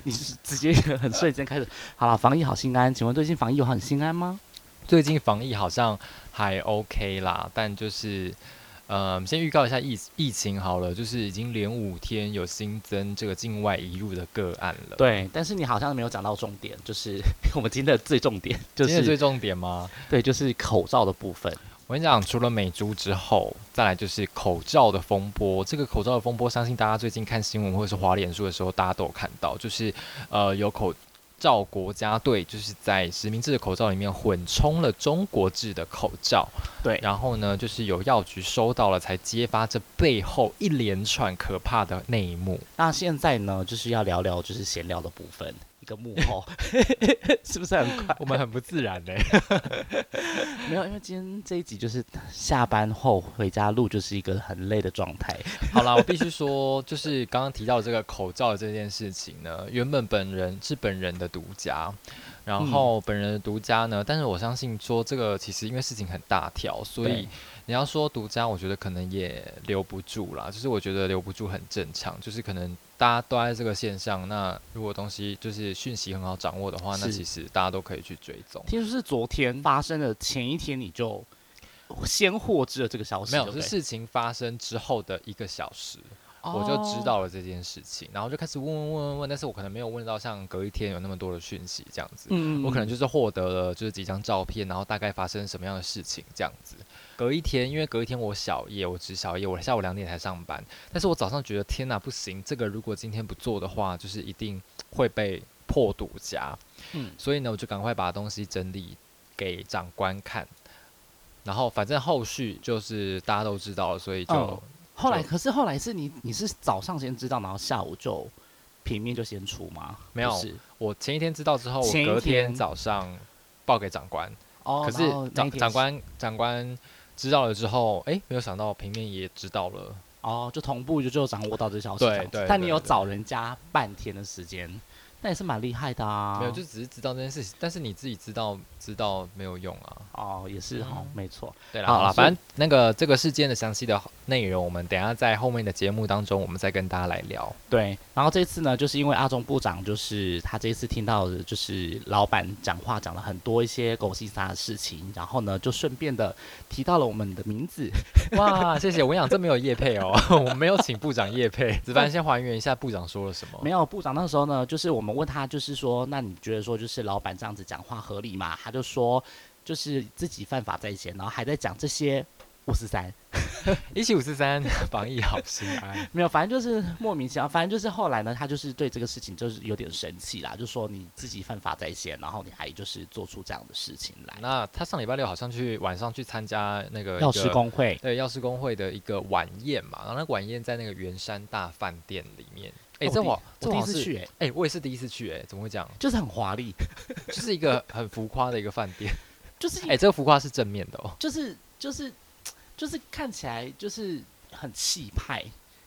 你是直接很瞬间开始，好了，防疫好心安。请问最近防疫有很心安吗？最近防疫好像还 OK 啦，但就是，呃，先预告一下疫疫情好了，就是已经连五天有新增这个境外移入的个案了。对，但是你好像没有讲到重点，就是 我们今天的最重点，就是最重点吗？对，就是口罩的部分。我跟你讲，除了美猪之后，再来就是口罩的风波。这个口罩的风波，相信大家最近看新闻或者是滑脸书的时候，大家都有看到，就是呃，有口罩国家队就是在实名制的口罩里面混充了中国制的口罩。对，然后呢，就是有药局收到了，才揭发这背后一连串可怕的内幕。那现在呢，就是要聊聊就是闲聊的部分。个幕后 是不是很快？我们很不自然呢。没有，因为今天这一集就是下班后回家录，就是一个很累的状态。好啦，我必须说，就是刚刚提到这个口罩这件事情呢，原本本人是本人的独家，然后本人的独家呢，但是我相信说这个其实因为事情很大条，所以你要说独家，我觉得可能也留不住啦。就是我觉得留不住很正常，就是可能。大家都在这个线上，那如果东西就是讯息很好掌握的话，那其实大家都可以去追踪。听说是昨天发生的前一天，你就先获知了这个消息。没有，是事情发生之后的一个小时，我就知道了这件事情，然后就开始问问问问问，但是我可能没有问到像隔一天有那么多的讯息这样子。我可能就是获得了就是几张照片，然后大概发生什么样的事情这样子。隔一天，因为隔一天我小夜，我值小夜，我下午两点才上班。但是我早上觉得天哪，不行，这个如果今天不做的话，就是一定会被破独家。嗯，所以呢，我就赶快把东西整理给长官看。然后反正后续就是大家都知道了，所以就后来，可是后来是你你是早上先知道，然后下午就平面就先出吗？没有，我前一天知道之后，我隔天早上报给长官。哦，可是长长官长官。知道了之后，哎，没有想到平面也知道了哦，就同步就就掌握到这消息。对对。但你有找人家半天的时间。那也是蛮厉害的啊！没有，就只是知道这件事情，但是你自己知道知道没有用啊！哦，也是哈，没错。对了，好了，反正那个这个事件的详细的内容，我们等下在后面的节目当中，我们再跟大家来聊。对，然后这次呢，就是因为阿中部长，就是他这一次听到的，就是老板讲话讲了很多一些狗屁啥的事情，然后呢，就顺便的提到了我们的名字。哇，谢谢！我想这没有叶配哦，我没有请部长叶配。子凡先还原一下部长说了什么？没有，部长那时候呢，就是我们。问他就是说，那你觉得说就是老板这样子讲话合理吗？他就说，就是自己犯法在先，然后还在讲这些五四三，一起五四三，防疫好心安。没有，反正就是莫名其妙。反正就是后来呢，他就是对这个事情就是有点生气啦，就说你自己犯法在先，然后你还就是做出这样的事情来。那他上礼拜六好像去晚上去参加那个药师工会，对药师工会的一个晚宴嘛，然后那晚宴在那个圆山大饭店里面。哎，这我我第一次去哎，哎，我也是第一次去哎，怎么会这样？就是很华丽，就是一个很浮夸的一个饭店，就是哎，这个浮夸是正面的哦，就是就是就是看起来就是很气派，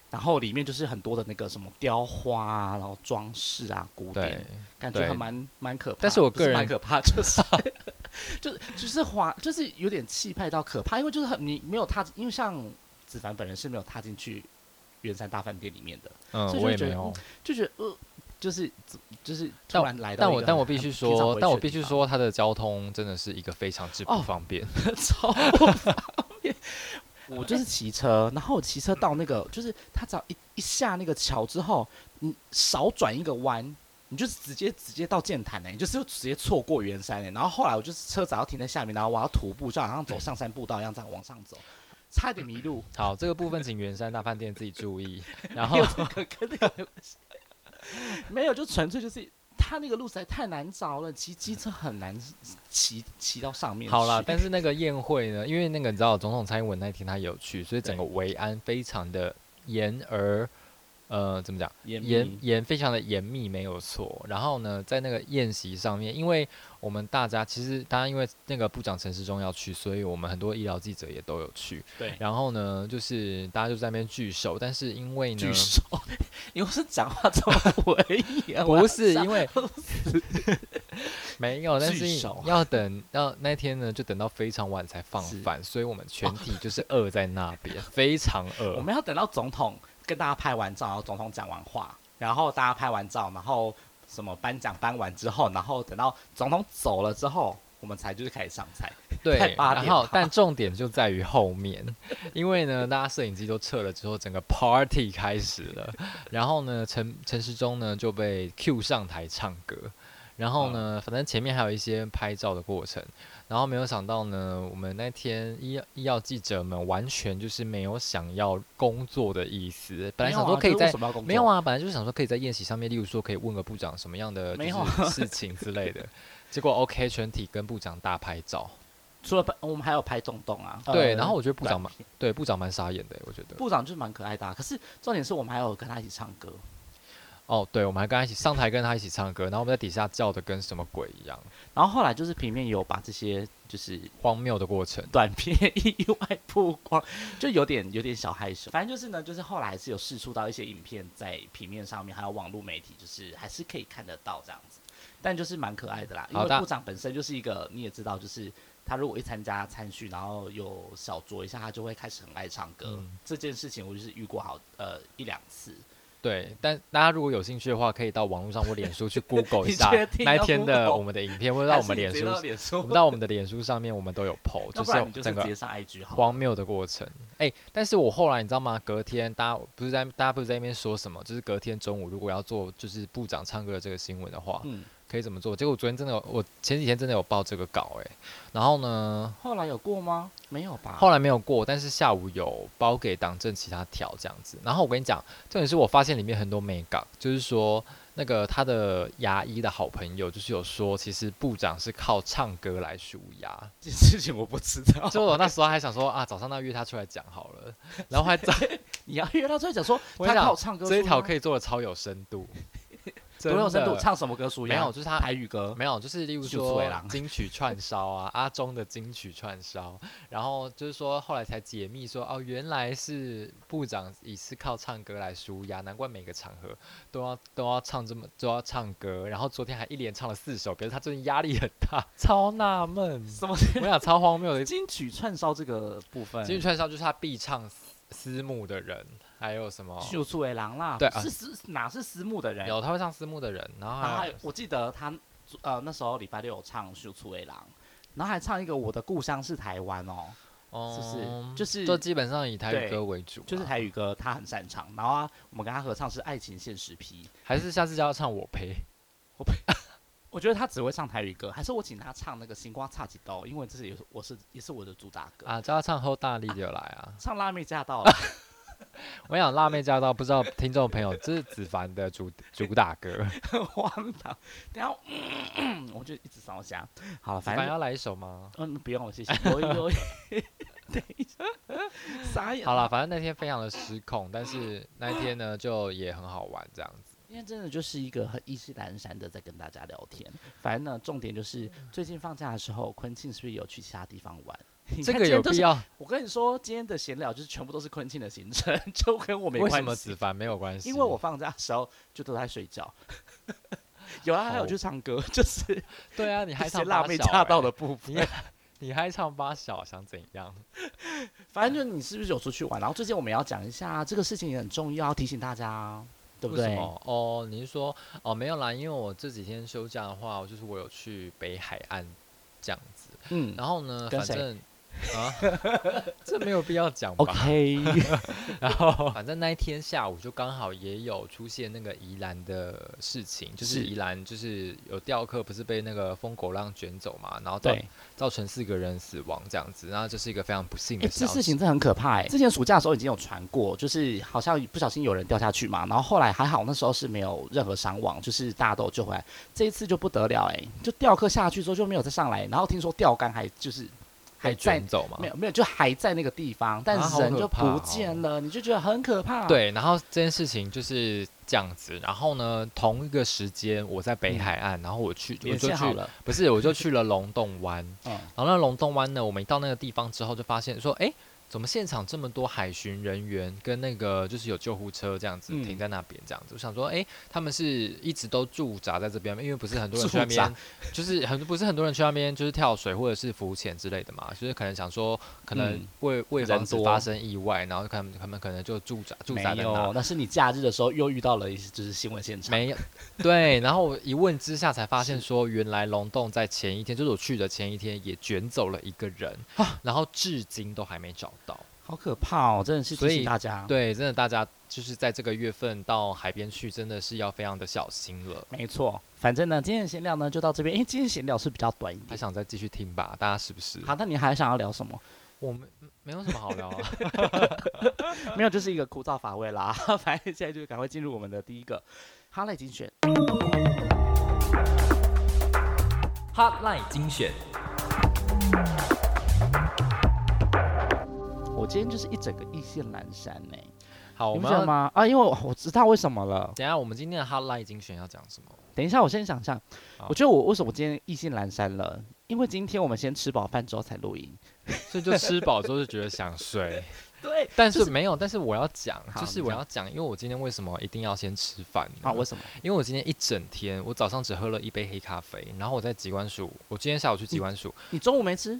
然后里面就是很多的那个什么雕花啊，然后装饰啊，古典，感觉还蛮蛮可怕。但是我个人蛮可怕，就是 就是就是华，就是有点气派到可怕，因为就是很你没有踏，因为像子凡本人是没有踏进去。圆山大饭店里面的，嗯，我也没有，就觉得呃，就是就是突然来到，但我但我必须说，但我必须说，它的交通真的是一个非常之不方便，超不方便。我就是骑车，然后我骑车到那个，就是他只要一一下那个桥之后，你少转一个弯，你就直接直接到剑潭呢，你就是直接错过圆山呢。然后后来我就是车只要停在下面，然后我要徒步，就好像走上山步道一样，这样往上走。差点迷路。好，这个部分请圆山大饭店自己注意。然后 没有，就纯粹就是他那个路实在太难找了，骑机车很难骑骑到上面。好了，但是那个宴会呢？因为那个你知道，总统蔡英文那天他有去，所以整个维安非常的严而。呃，怎么讲？严严严非常的严密，没有错。然后呢，在那个宴席上面，因为我们大家其实，大家因为那个部长陈时中要去，所以我们很多医疗记者也都有去。对。然后呢，就是大家就在那边聚首，但是因为呢，聚首，因为是讲话这么 文艺，不是因 为没有，但是要等要那天呢，就等到非常晚才放饭，所以我们全体就是饿在那边，非常饿。我们要等到总统。跟大家拍完照，然后总统讲完话，然后大家拍完照，然后什么颁奖颁完之后，然后等到总统走了之后，我们才就是开始上菜。对，然后但重点就在于后面，因为呢，大家摄影机都撤了之后，整个 party 开始了，然后呢，陈陈时中呢就被 Q 上台唱歌，然后呢，反正前面还有一些拍照的过程。然后没有想到呢，我们那天医医药记者们完全就是没有想要工作的意思。本来想说可以在没有啊，本来就是想说可以在宴席上面，例如说可以问个部长什么样的就是事情之类的。结果 OK，全体跟部长大拍照。除了拍，我们还有拍洞洞啊。对，然后我觉得部长蛮对部长蛮傻眼的，我觉得部长就是蛮可爱的。可是重点是我们还有跟他一起唱歌。哦，对，我们还跟他一起上台，跟他一起唱歌，然后我们在底下叫的跟什么鬼一样。然后后来就是平面有把这些就是荒谬的过程短片 意外曝光，就有点有点小害羞。反正就是呢，就是后来还是有试出到一些影片在平面上面，还有网络媒体，就是还是可以看得到这样子。但就是蛮可爱的啦，因为部长本身就是一个你也知道，就是他如果一参加参训，然后有小酌一下，他就会开始很爱唱歌。这件事情我就是遇过好呃一两次。对，但大家如果有兴趣的话，可以到网络上或脸书去 Google 一下那一天的我们的影片，或者到我们脸书，我们到我们的脸书上面，我们都有 PO，就是整个荒谬的过程。哎，但是我后来你知道吗？隔天大家不是在大家不是在那边说什么？就是隔天中午如果要做就是部长唱歌的这个新闻的话，嗯。可以怎么做？结果昨天真的有，我前几天真的有报这个稿哎，然后呢？后来有过吗？没有吧。后来没有过，但是下午有包给党政其他条这样子。然后我跟你讲，重点是我发现里面很多美稿，就是说那个他的牙医的好朋友，就是有说，其实部长是靠唱歌来数牙。这事情我不知道。就我那时候还想说啊，早上那约他出来讲好了，然后还在 你要约他出来讲说，他靠唱歌这一条可以做的超有深度。多有深度，唱什么歌？属？没有，就是他台语歌，没有，就是例如说金曲串烧啊，阿中的金曲串烧，然后就是说后来才解密说，哦，原来是部长也是靠唱歌来舒压，难怪每个场合都要都要唱这么都要唱歌，然后昨天还一连唱了四首，表示他最近压力很大，超纳闷，什么？我想超荒谬的金曲串烧这个部分，金曲串烧就是他必唱私募的人。还有什么？秀出为狼啦，对，是私哪是私募的人？有他会唱私募的人，然后还有我记得他呃那时候礼拜六有唱秀出为狼，然后还唱一个我的故乡是台湾哦，就是就是就基本上以台语歌为主，就是台语歌他很擅长。然后啊，我们跟他合唱是爱情现实批，还是下次叫他唱我陪我陪？我觉得他只会唱台语歌，还是我请他唱那个星光差几刀？因为这是也是我是也是我的主打歌啊，叫他唱后大力就来啊，唱辣妹驾到。我想辣妹驾到，不知道听众朋友，这是子凡的主主打歌，荒唐。等下，我就一直烧香。好，反正要来一首吗？嗯，不用，谢谢。我有，等一下，傻眼。好了，反正那天非常的失控，但是那一天呢，就也很好玩，这样子。今天真的就是一个很意兴阑珊的在跟大家聊天。反正呢，重点就是最近放假的时候，昆庆是不是有去其他地方玩？这个有必要？我跟你说，今天的闲聊就是全部都是昆庆的行程，就跟我没关系。为什么子凡没有关系？因为我放假的时候就都在睡觉。有啊，还有去唱歌，就是对啊，你还唱辣妹驾到的部分，你还唱八小，想怎样？反正就你是不是有出去玩？然后最近我们要讲一下这个事情也很重要，提醒大家，对不对？哦，你是说哦没有啦，因为我这几天休假的话，就是我有去北海岸这样子。嗯，然后呢，反正。啊，这没有必要讲吧？OK。然后，反正那一天下午就刚好也有出现那个宜兰的事情，就是宜兰就是有钓客不是被那个疯狗浪卷走嘛，然后造造成四个人死亡这样子，然后这是一个非常不幸的事。这事情真的很可怕哎！之前暑假的时候已经有传过，就是好像不小心有人掉下去嘛，然后后来还好那时候是没有任何伤亡，就是大家都救回来。这一次就不得了哎，就钓客下去之后就没有再上来，然后听说钓竿还就是。还在走吗？没有没有，就还在那个地方，但人就不见了，你就觉得很可怕。对，然后这件事情就是这样子。然后呢，同一个时间我在北海岸，然后我去我就去了，不是我就去了龙洞湾。嗯，然后那龙洞湾呢，我们一到那个地方之后，就发现说，哎。怎么现场这么多海巡人员跟那个就是有救护车这样子停在那边这样子？我想说，哎，他们是一直都驻扎在这边，因为不是很多人去那边，就是很不是很多人去那边就是跳水或者是浮潜之类的嘛，就是可能想说，可能为为防止发生意外，然后他们他们可能就驻扎驻扎在那。那是你假日的时候又遇到了一就是新闻现场？没有，对。然后一问之下才发现说，原来龙洞在前一天，就是我去的前一天也卷走了一个人，然后至今都还没找。好可怕哦！真的是提醒大家，对，真的大家就是在这个月份到海边去，真的是要非常的小心了。没错，反正呢，今天的闲聊呢就到这边。因为，今天闲聊是比较短一点，还想再继续听吧？大家是不是？好，那你还想要聊什么？我们没有什么好聊啊，没有，就是一个枯燥乏味啦。反正现在就赶快进入我们的第一个哈赖精选。哈赖精选。我今天就是一整个意兴阑珊呢。好，我们？啊，因为我知道为什么了。等下，我们今天的 highlight 精选要讲什么？等一下，我先想想。我觉得我为什么今天意兴阑珊了？因为今天我们先吃饱饭之后才录音，所以就吃饱之后就觉得想睡。对，但是没有。但是我要讲，就是我要讲，因为我今天为什么一定要先吃饭？啊，为什么？因为我今天一整天，我早上只喝了一杯黑咖啡，然后我在机关署，我今天下午去机关署。你中午没吃？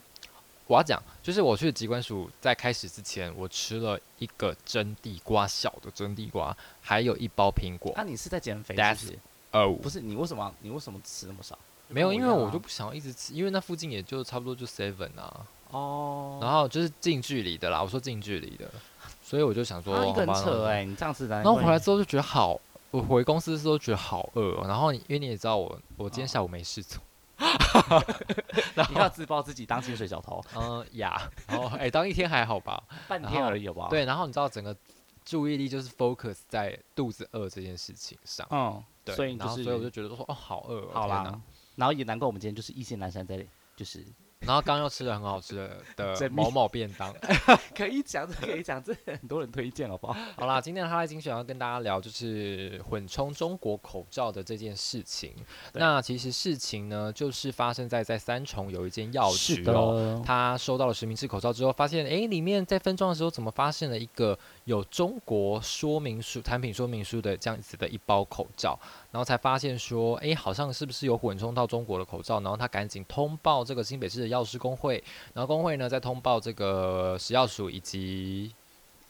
我要讲，就是我去机关署在开始之前，我吃了一个蒸地瓜，小的蒸地瓜，还有一包苹果。那你是在减肥？是哦，不是，你为什么你为什么吃那么少？没有，因为我就不想要一直吃，因为那附近也就差不多就 seven 啊。哦。然后就是近距离的啦，我说近距离的，所以我就想说，一个扯哎，你这样子的。然后回来之后就觉得好，我回公司的时候觉得好饿。然后因为你也知道我，我今天下午没事做。你要自曝自己当清水小偷？嗯 呀，然后哎，当一天还好吧，半天而已吧。对，然后你知道整个注意力就是 focus 在肚子饿这件事情上。嗯，对。所以就是，所以我就觉得说，哦，好饿。好啦，然后也难怪我们今天就是意兴阑珊在，就是。然后刚又吃了很好吃的 的某某便当，可以讲，这可以讲，这 很多人推荐，好不好？好啦，今天的哈拉精选要跟大家聊就是混充中国口罩的这件事情。那其实事情呢，就是发生在在三重有一间药局哦，他收到了实名制口罩之后，发现哎，里面在分装的时候怎么发现了一个有中国说明书、产品说明书的这样子的一包口罩。然后才发现说，哎，好像是不是有混充到中国的口罩？然后他赶紧通报这个新北市的药师工会，然后工会呢再通报这个食药署以及。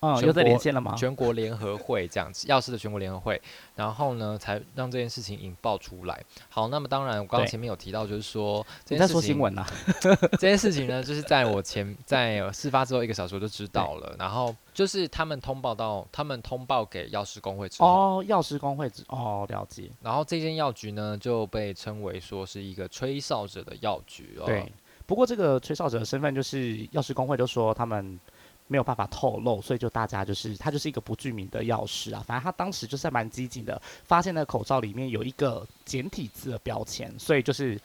哦，又在连线了吗？全国联合会这样子，药师的全国联合会，然后呢，才让这件事情引爆出来。好，那么当然，我刚刚前面有提到，就是说，你在说新闻呐？这件事情呢，就是在我前在事发之后一个小时我就知道了，然后就是他们通报到，他们通报给药师工会之后，哦，药师工会之哦，了解。然后这间药局呢，就被称为说是一个吹哨者的药局。对，不过这个吹哨者的身份，就是药师工会就说他们。没有办法透露，所以就大家就是他就是一个不具名的药师啊。反正他当时就是蛮激进的，发现那口罩里面有一个简体字的标签，所以就是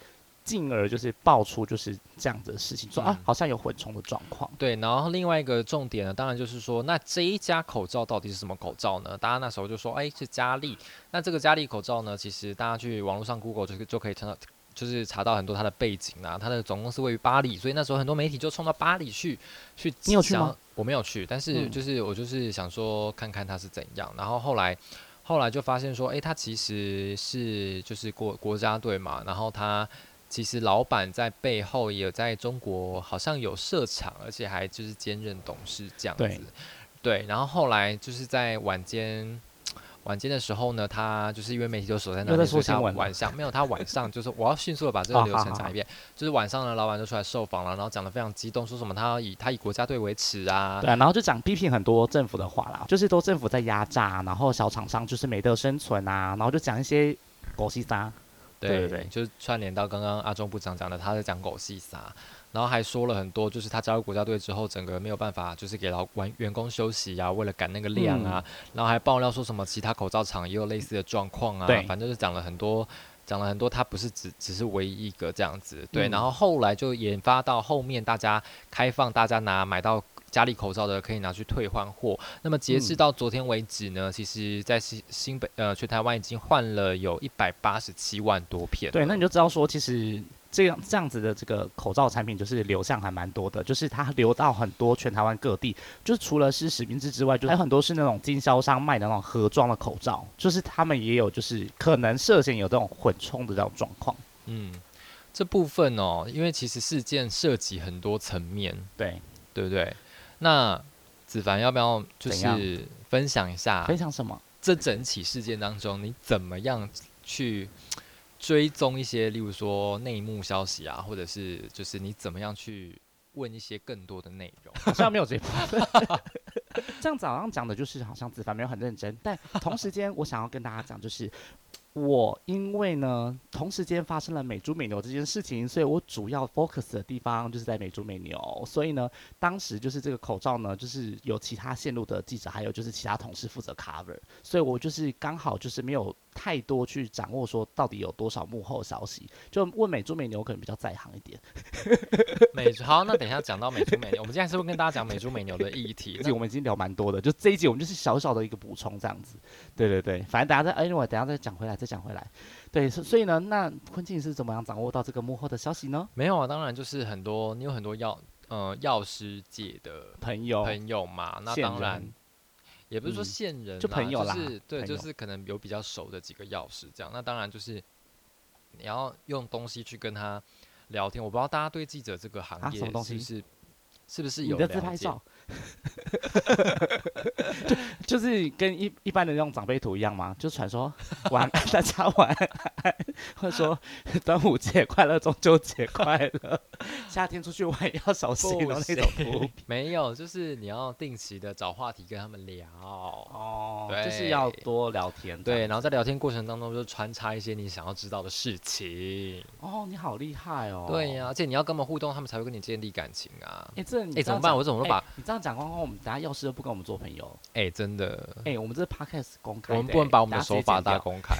进而就是爆出就是这样子的事情，说啊好像有混充的状况。对，然后另外一个重点呢，当然就是说，那这一家口罩到底是什么口罩呢？大家那时候就说，哎，是佳丽。那这个佳丽口罩呢，其实大家去网络上 Google 就就可以看到。就是查到很多他的背景啊，他的总公司位于巴黎，所以那时候很多媒体就冲到巴黎去去。你有去吗？我没有去，但是就是我就是想说看看他是怎样。然后后来后来就发现说，哎，他其实是就是国国家队嘛，然后他其实老板在背后也在中国好像有设厂，而且还就是兼任董事这样子。对，然后后来就是在晚间。晚间的时候呢，他就是因为媒体都守在那里，所以他晚上没有。他晚上就是我要迅速的把这个流程讲一遍。就是晚上呢，老板就出来受访了，然后讲的非常激动，说什么他要以他以国家队为耻啊。对，然后就讲批评很多政府的话啦，就是都政府在压榨，然后小厂商就是没得生存啊，然后就讲一些狗屁啥。对对对，就是串联到刚刚阿中部长讲的，他在讲狗屁啥。然后还说了很多，就是他加入国家队之后，整个没有办法，就是给老员员工休息呀，为了赶那个量啊。然后还爆料说什么其他口罩厂也有类似的状况啊。反正就讲了很多讲了很多，他不是只只是唯一一个这样子，对。然后后来就研发到后面，大家开放大家拿买到家里口罩的可以拿去退换货。那么截至到昨天为止呢，其实在新新北呃全台湾已经换了有一百八十七万多片。对，那你就知道说其实。这样这样子的这个口罩产品就是流向还蛮多的，就是它流到很多全台湾各地，就是除了是实名制之外，就还有很多是那种经销商卖的那种盒装的口罩，就是他们也有就是可能涉嫌有这种混充的这种状况。嗯，这部分哦，因为其实事件涉及很多层面，对对不对？那子凡要不要就是分享一下？分享什么？这整起事件当中，你怎么样去？追踪一些，例如说内幕消息啊，或者是就是你怎么样去问一些更多的内容？好像没有这部分。这样早上讲的就是好像子凡没有很认真，但同时间我想要跟大家讲就是。我因为呢，同时间发生了美猪美牛这件事情，所以我主要 focus 的地方就是在美猪美牛。所以呢，当时就是这个口罩呢，就是有其他线路的记者，还有就是其他同事负责 cover，所以我就是刚好就是没有太多去掌握说到底有多少幕后消息，就问美猪美牛可能比较在行一点。美好，那等一下讲到美猪美牛，我们今天是会跟大家讲美猪美牛的议题。这我们已经聊蛮多的，就这一集我们就是小小的一个补充这样子。对对对，反正大家再哎，我等下再讲回来。再讲回来，对，所以呢，那昆庆是怎么样掌握到这个幕后的消息呢？没有啊，当然就是很多，你有很多药，呃，药师界的朋友朋友嘛，那当然也不是说线人，就朋友啦，对，就是可能有比较熟的几个钥匙这样，那当然就是你要用东西去跟他聊天。我不知道大家对记者这个行业是不是是不是有的自拍照。就 就是跟一一般的那种长辈图一样吗？就传说 晚安大家晚安，或者说端午节快乐、中秋节快乐，夏天出去玩要小心的那种图。没有，就是你要定期的找话题跟他们聊哦，对，就是要多聊天。对，然后在聊天过程当中就穿插一些你想要知道的事情。哦，你好厉害哦！对呀，而且你要跟他们互动，他们才会跟你建立感情啊。哎，这哎怎么办？我怎么都把你这样？讲光光，我们等下药师都不跟我们做朋友。哎，真的。哎，我们这 podcast 公开，我们不能把我们的手法大公开。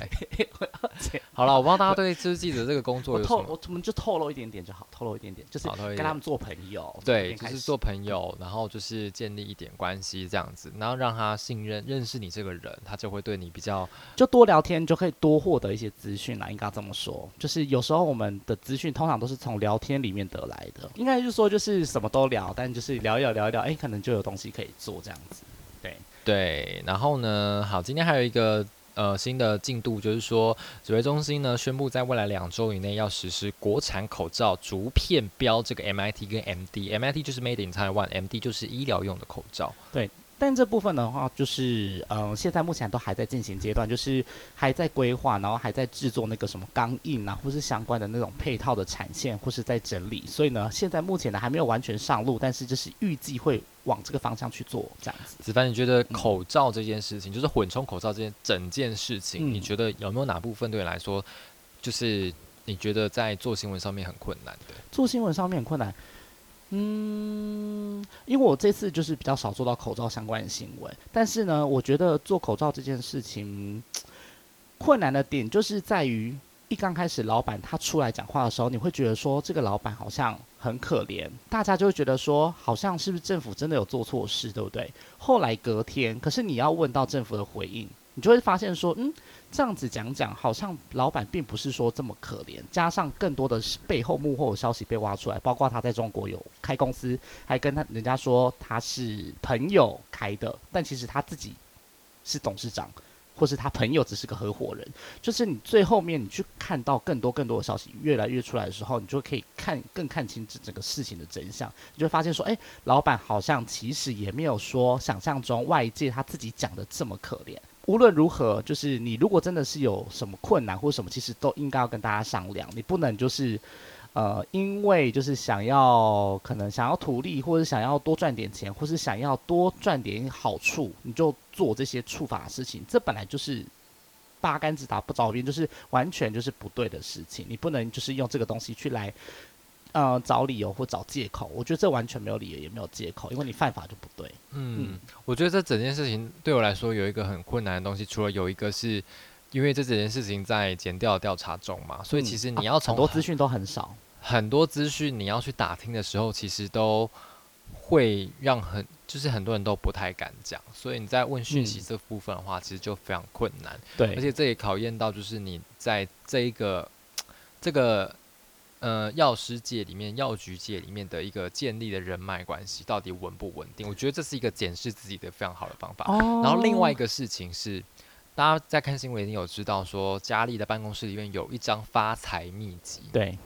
好了，我不知道大家对就是记者这个工作有透，我我们就透露一点点就好，透露一点点，就是跟他们做朋友。对，就是做朋友，然后就是建立一点关系这样子，然后让他信任、认识你这个人，他就会对你比较，就多聊天就可以多获得一些资讯啦。应该这么说，就是有时候我们的资讯通常都是从聊天里面得来的。应该就是说，就是什么都聊，但就是聊一聊，聊一聊，哎，可能就有东西可以做这样子。对对，然后呢，好，今天还有一个。呃，新的进度就是说，指挥中心呢宣布，在未来两周以内要实施国产口罩逐片标这个 MIT 跟 MD，MIT 就是 Made in Taiwan，MD 就是医疗用的口罩。对。但这部分的话，就是嗯，现在目前都还在进行阶段，就是还在规划，然后还在制作那个什么钢印啊，或是相关的那种配套的产线，或是在整理。所以呢，现在目前呢还没有完全上路，但是就是预计会往这个方向去做这样子。子凡，你觉得口罩这件事情，就是混充口罩这件整件事情，你觉得有没有哪部分对你来说，就是你觉得在做新闻上面很困难的？做新闻上面很困难。嗯，因为我这次就是比较少做到口罩相关的新闻，但是呢，我觉得做口罩这件事情困难的点就是在于，一刚开始老板他出来讲话的时候，你会觉得说这个老板好像很可怜，大家就会觉得说好像是不是政府真的有做错事，对不对？后来隔天，可是你要问到政府的回应，你就会发现说，嗯。这样子讲讲，好像老板并不是说这么可怜，加上更多的背后幕后的消息被挖出来，包括他在中国有开公司，还跟他人家说他是朋友开的，但其实他自己是董事长，或是他朋友只是个合伙人。就是你最后面你去看到更多更多的消息越来越出来的时候，你就可以看更看清这整个事情的真相，你就会发现说，哎，老板好像其实也没有说想象中外界他自己讲的这么可怜。无论如何，就是你如果真的是有什么困难或什么，其实都应该要跟大家商量。你不能就是，呃，因为就是想要可能想要图利，或者想要多赚点钱，或是想要多赚点好处，你就做这些触法事情。这本来就是八竿子打不着边，就是完全就是不对的事情。你不能就是用这个东西去来。呃，找理由或找借口，我觉得这完全没有理由，也没有借口，因为你犯法就不对。嗯，我觉得这整件事情对我来说有一个很困难的东西，除了有一个是因为这整件事情在检调调查中嘛，所以其实你要从很多资讯都很少，很多资讯你要去打听的时候，其实都会让很就是很多人都不太敢讲，所以你在问讯息这部分的话，其实就非常困难。对，而且这也考验到就是你在这一个 这个呃药师界里面、药局界里面的一个建立的人脉关系到底稳不稳定？我觉得这是一个检视自己的非常好的方法。哦然后另外一个事情是，大家在看新闻已经有知道说，佳丽的办公室里面有一张发财秘籍。对，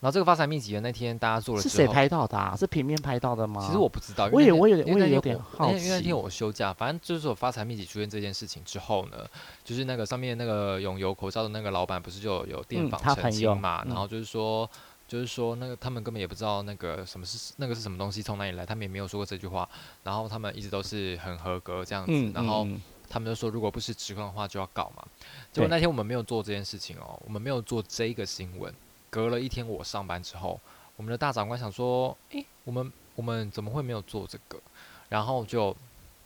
然后这个发财秘籍的那天大家做了，是谁拍到的啊？是平面拍到的吗？其实我不知道，我也我也我也有点好奇因为那天我休假，反正就是我发财秘籍出现这件事情之后呢，就是那个上面那个永油口罩的那个老板不是就有有电嗯访澄清嘛，然嗯后就是说。就是说，那个他们根本也不知道那个什么是那个是什么东西，从哪里来，他们也没有说过这句话。然后他们一直都是很合格这样子，嗯，然后嗯他们就说，如果不是指控的话，就要搞嘛。结果那天我们没有做这件事情哦，我们没有做这个新闻。隔了一天我上班之后，我们的大长官想说，诶，我们我们怎么会没有做这个？然后就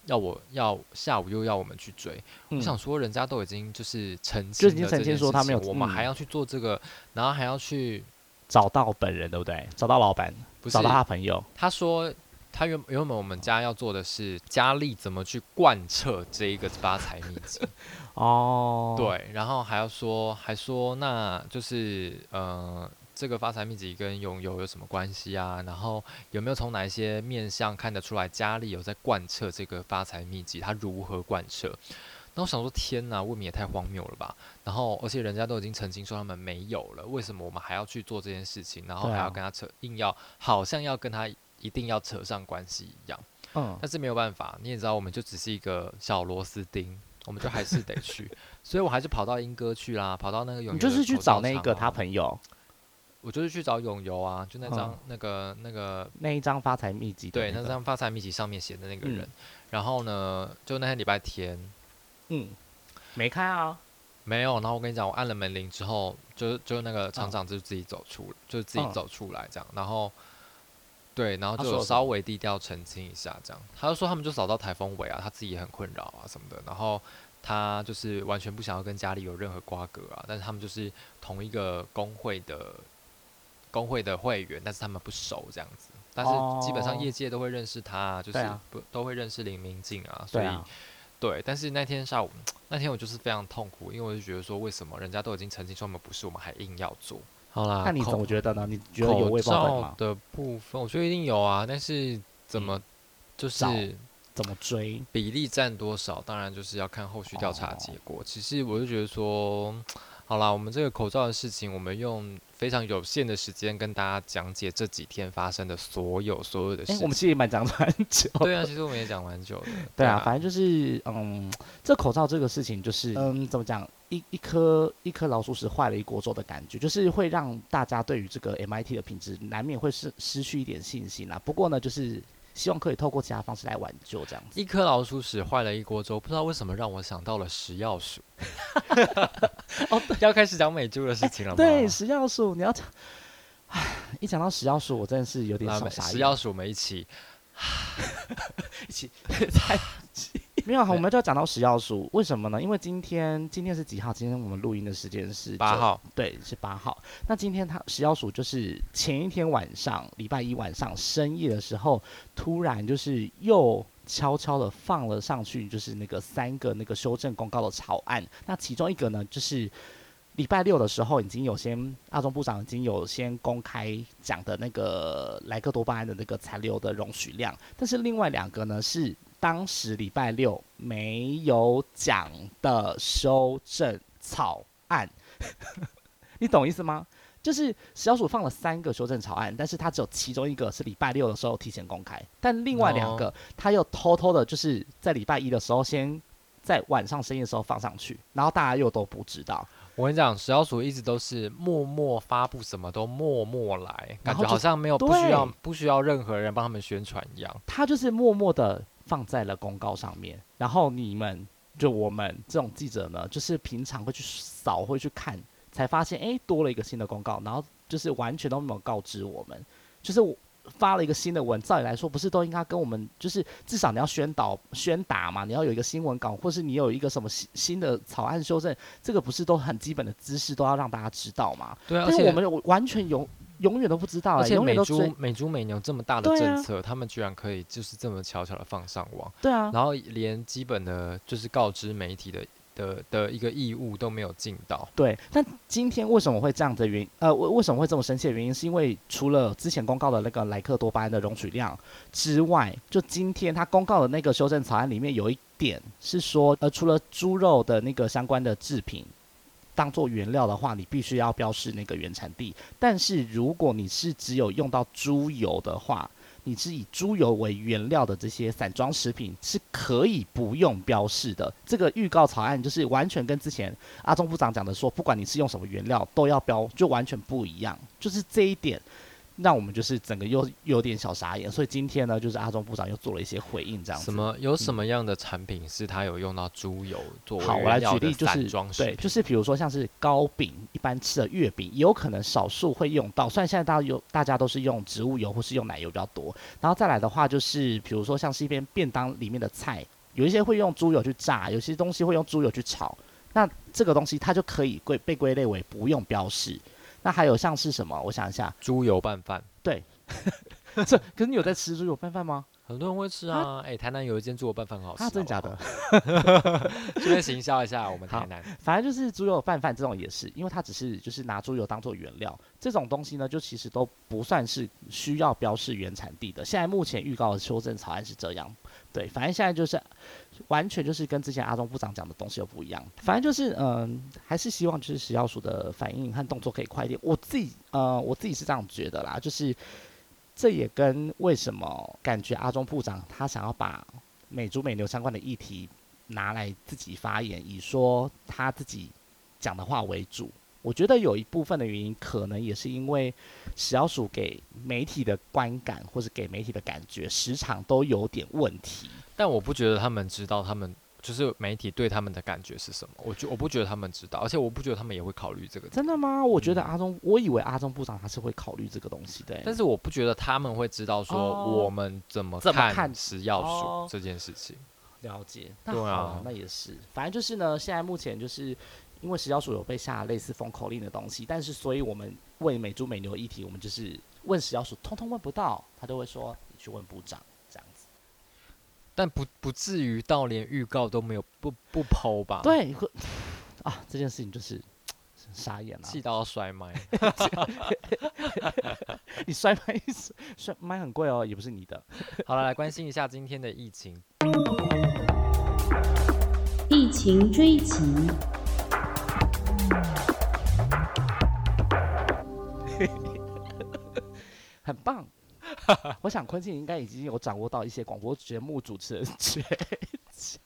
要我要下午又要我们去追。嗯我想说，人家都已经就是澄就已经澄清说他没有我们嗯还要去做这个，然后还要去找到本人对不对？找到老板，找到他朋友，他说。他原原本我们家要做的是佳丽怎么去贯彻这一个发财秘籍，哦，，对，然后还要说，还说那就是呃，这个发财秘籍跟永游有什么关系啊？然后有没有从哪一些面相看得出来佳丽有在贯彻这个发财秘籍？他如何贯彻？那我想说，天哪，未免也太荒谬了吧！然后，而且人家都已经澄清说他们没有了，为什么我们还要去做这件事情？然后还要跟他扯，硬要好像要跟他一定要扯上关系一样。嗯，但是没有办法，你也知道，我们就只是一个小螺丝钉，我们就还是得去，所以我还是跑到英哥去啦，跑到那个永你就是去找那个他朋友。我就是去找永游啊，就那张、嗯。那个那个那一张发财秘籍的对，那张发财秘籍上面写的那个人，嗯。然后呢，就那天礼拜天。嗯，没开啊，没有，然后我跟你讲，我按了门铃之后，就就那个厂嗯长就自己走出，就自己嗯。走出来这样，然后。对，然后就稍微低调澄清一下，这样。他就说他们就找到台风尾啊，他自己也很困扰啊什么的。然后他就是完全不想要跟家里有任何瓜葛啊，但是他们就是同一个工会的工会的会员，但是他们不熟这样子。但是基本上哦业界都会认识他、啊，就是不都会认识林明静啊，所以对，但是那天下午，那天我就是非常痛苦，因为我就觉得说，为什么人家都已经澄清说我们不是，我们还硬要做？好啦，那你怎觉得呢？你觉得有口未爆弹吗？罩的部分，我觉得一定有啊，但是怎么就是怎么追？比例占多少，当然就是要看后续调查结果。其实我就觉得说，好啦，我们这个口罩的事情，我们用非常有限的时间跟大家讲解这几天发生的所有所有的事哎、情。我们其实也蛮讲蛮久。对啊，其实我们也讲蛮久的。对啊，反正就是，嗯，这口罩这个事情，就是，嗯，怎么讲，一一颗一颗老鼠屎坏了一锅粥的感觉，就是会让大家对于这个 MIT 的品质难免会失失去一点信心啦。不过呢，就是希望可以透过其他方式来挽救这样子。一颗老鼠屎坏了一锅粥，不知道为什么让我想到了食药鼠。哦，要开始讲美猪的事情了吗？对，食药鼠，你要讲，一讲到食药鼠，我真的是有点。食药鼠，我 们一起一起太没有，我们就要讲到食药鼠，为什么呢？因为今天今天是几号？今天我们录音的时间是八号，对，是八号。那今天他食药署就是前一天晚上，礼拜一晚上深夜的时候，突然就是又悄悄的放了上去，就是那个三个那个修正公告的草案。那其中一个呢，就是礼拜六的时候已经有先阿中部长已经有先公开讲的那个莱克多巴胺的那个残留的容许量，但是另外两个呢是当时礼拜六没有讲的修正草案。你懂意思吗？就是食药署放了三个修正草案，但是它只有其中一个是礼拜六的时候提前公开，但另外两个他又偷偷的，就是在礼拜一的时候先在晚上深夜的时候放上去，然后大家又都不知道。我跟你讲，食药署一直都是默默发布，什么都默默来，感觉好像没有不需要不需要任何人帮他们宣传一样。他就是默默的放在了公告上面，然后你们就我们这种记者呢，就是平常会去扫，会去看，才发现哎多了一个新的公告，然后就是完全都没有告知我们，就是我发了一个新的文，照理来说不是都应该跟我们，就是至少你要宣导宣达嘛，你要有一个新闻稿，或是你有一个什么新新的草案修正，这个不是都很基本的知识都要让大家知道吗？对啊，但是我们完全永永远都不知道，而且美猪美猪美牛这么大的政策，他们居然可以就是这么悄悄的放上网，对啊，然后连基本的就是告知媒体的。的的一个义务都没有尽到。对，但今天为什么会这样的原因？呃，为为什么会这么生气的原因？是因为除了之前公告的那个莱克多巴胺的容许量之外，就今天他公告的那个修正草案里面有一点是说，呃，除了猪肉的那个相关的制品当做原料的话，你必须要标示那个原产地。但是如果你是只有用到猪油的话，你是以猪油为原料的这些散装食品是可以不用标示的。这个预告草案就是完全跟之前阿中部长讲的说，不管你是用什么原料都要标，就完全不一样。就是这一点。那我们就是整个又有点小傻眼，所以今天呢，就是阿中部长又做了一些回应，这样子。什么有什么样的产品是他有用到猪油做？好，我来举例，就是对，就是比如说像是糕饼，一般吃的月饼，有可能少数会用到。虽然现在大家有大家都是用植物油或是用奶油比较多，然后再来的话，就是比如说像是一边便当里面的菜，有一些会用猪油去炸，有些东西会用猪油去炒，那这个东西它就可以归被归类为不用标示。那还有像是什么？我想一下，猪油拌饭。对，这可是你有在吃猪油拌饭吗？很多人会吃啊。哎，台南有一间猪油拌饭很好吃。真的假的？顺便行销一下我们台南。反正就是猪油拌饭这种也是，因为它只是就是拿猪油当做原料，这种东西呢，就其实都不算是需要标示原产地的。现在目前预告的修正草案是这样。对，反正现在就是完全就是跟之前阿中部长讲的东西又不一样。反正就是嗯，还是希望就是食药署的反应和动作可以快一点。我自己呃，我自己是这样觉得啦，就是这也跟为什么感觉阿中部长他想要把美猪美牛相关的议题拿来自己发言，以说他自己讲的话为主。我觉得有一部分的原因，可能也是因为食药署给媒体的观感，或是给媒体的感觉，时常都有点问题。但我不觉得他们知道，他们就是媒体对他们的感觉是什么。我觉我不觉得他们知道，而且我不觉得他们也会考虑这个。真的吗？我觉得阿中，我以为阿中部长他是会考虑这个东西的。但是我不觉得他们会知道说我们怎么看食药署这件事情。了解。对啊，那也是。反正就是呢，现在目前就是。因为食药署有被下类似封口令的东西，但是所以我们问美猪美牛议题，我们就是问食药署，通通问不到，他都会说你去问部长这样子。但不不至于到连预告都没有不不剖吧？对，啊，这件事情就是傻眼了，气到要摔麦。你摔麦摔麦很贵哦，也不是你的。好了，来关心一下今天的疫情。疫情追击。很棒，我想坤庆应该已经有掌握到一些广播节目主持人诀窍。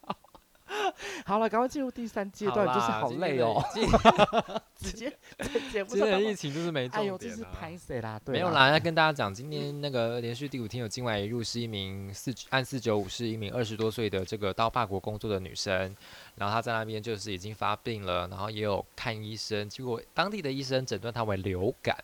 好了，赶快进入第三阶段，就是好累哦。直接今天的疫情就是没重点。哎呦，这是拍谁啦？没有啦，要跟大家讲，今天那个连续第五天有境外移入，是一名四按四九五是一名二十多岁的这个到法国工作的女生，然后她在那边就是已经发病了，然后也有看医生，结果当地的医生诊断她为流感。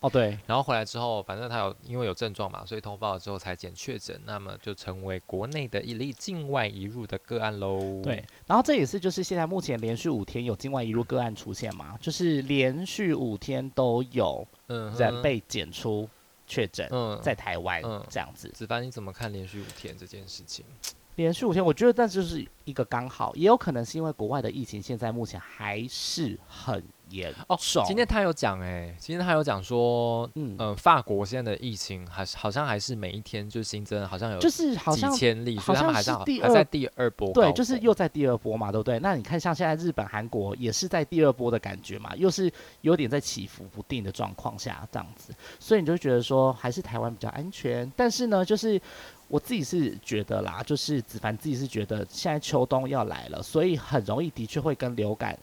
哦，对，然后回来之后，反正他有因为有症状嘛，所以通报了之后才检确诊，那么就成为国内的一例境外移入的个案喽。对，然后这也是就是现在目前连续五天有境外移入个案出现嘛，就是连续五天都有人被检出确诊，在台湾这样子。子凡，你怎么看连续五天这件事情？连续五天，我觉得那就是一个刚好，也有可能是因为国外的疫情现在目前还是很。严哦，今天他有讲哎，今天他有讲说，嗯呃，法国现在的疫情还是好像还是每一天就新增，好像有就是好像几千例，好像还在第还在第二波，对，就是又在第二波嘛，对不对？那你看像现在日本、韩国也是在第二波的感觉嘛，又是有点在起伏不定的状况下这样子，所以你就觉得说还是台湾比较安全。但是呢，就是我自己是觉得啦，就是子凡自己是觉得现在秋冬要来了，所以很容易的确会跟流感。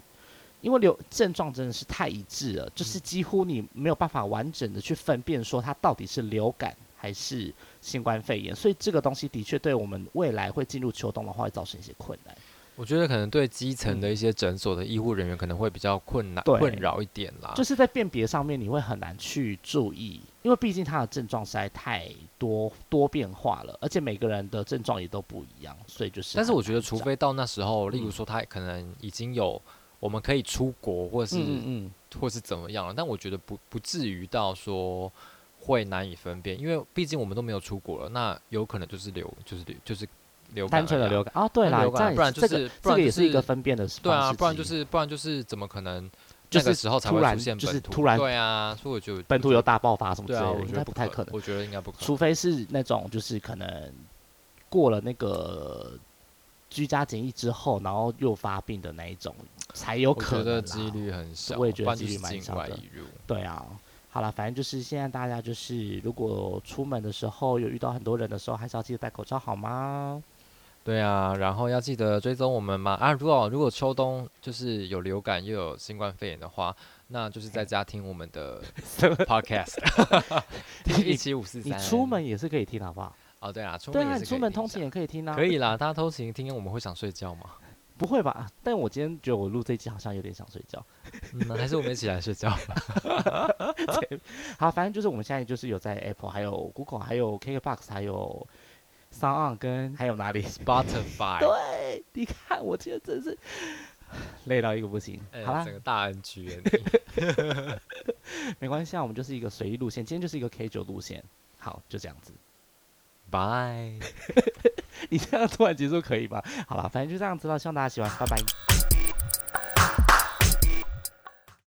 因为流症状真的是太一致了，就是几乎你没有办法完整的去分辨说它到底是流感还是新冠肺炎，所以这个东西的确对我们未来会进入秋冬的话会造成一些困难。我觉得可能对基层的一些诊所的医护人员可能会比较困难、困扰一点啦。就是在辨别上面，你会很难去注意，因为毕竟他的症状实在太多多变化了，而且每个人的症状也都不一样，所以就是。但是我觉得，除非到那时候，例如说他可能已经有我们可以出国，或是嗯，或是怎么样了，但我觉得不不至于到说会难以分辨，因为毕竟我们都没有出国了，那有可能就是流，就是流，就是流。单纯的流感啊，对啦，不然就是这个也是一个分辨的对啊，不然就是不然就是怎么可能这个时候才会出现就是突然对啊，所以我就本土有大爆发什么之类的，应该不太可能。我觉得应该不可能，除非是那种就是可能过了那个居家检疫之后，然后又发病的那一种才有可能。我觉得几率很小，我也觉得几率蛮小的。对啊，好了，反正就是现在大家就是如果出门的时候有遇到很多人的时候，还是要记得戴口罩，好吗？对啊，然后要记得追踪我们嘛啊！如果如果秋冬就是有流感又有新冠肺炎的话，那就是在家听我们的 podcast，一七五四三。你出门也是可以听，好不好？哦，对啊，出门也是出门通勤也可以听啊。可以啦，大家通勤听，我们会想睡觉吗？不会吧？但我今天觉得我录这集好像有点想睡觉，嗯，还是我们一起来睡觉吧。好，反正就是我们现在就是有在 Apple、还有 Google、还有 KKBox、还有。上岸跟还有哪里？Spotify。对，你看，我今天真是累到一个不行。好啦，整个大 NG。没关系啊，我们就是一个随意路线，今天就是一个 K 九路线。好，就这样子。Bye。你这样突然结束可以吗？好了，反正就这样子了，希望大家喜欢，拜拜。